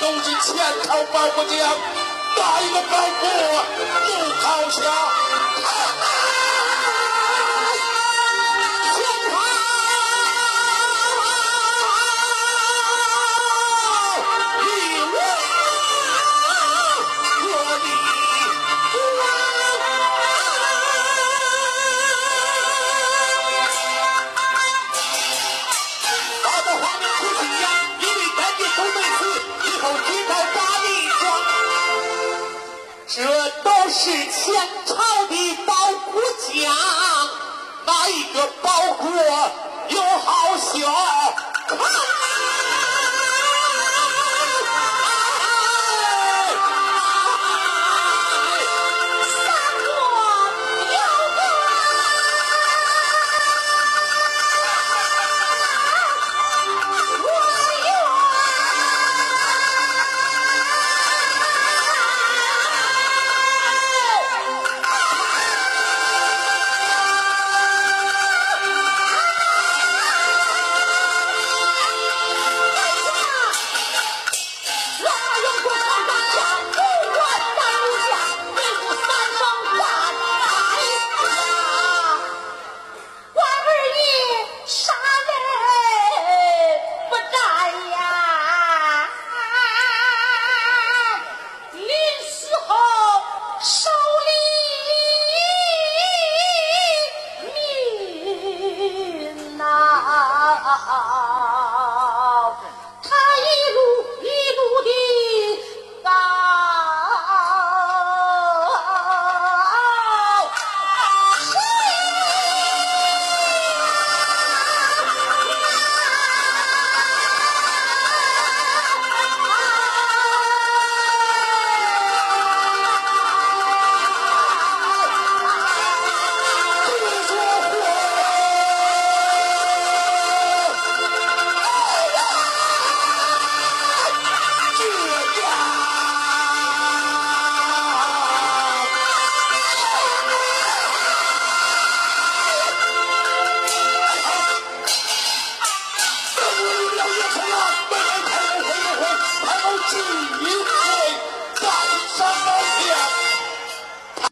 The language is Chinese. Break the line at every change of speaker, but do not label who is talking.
都是前朝包国将，哪一个包国不好
是前朝的包谷家，哪一个包谷有好笑？看。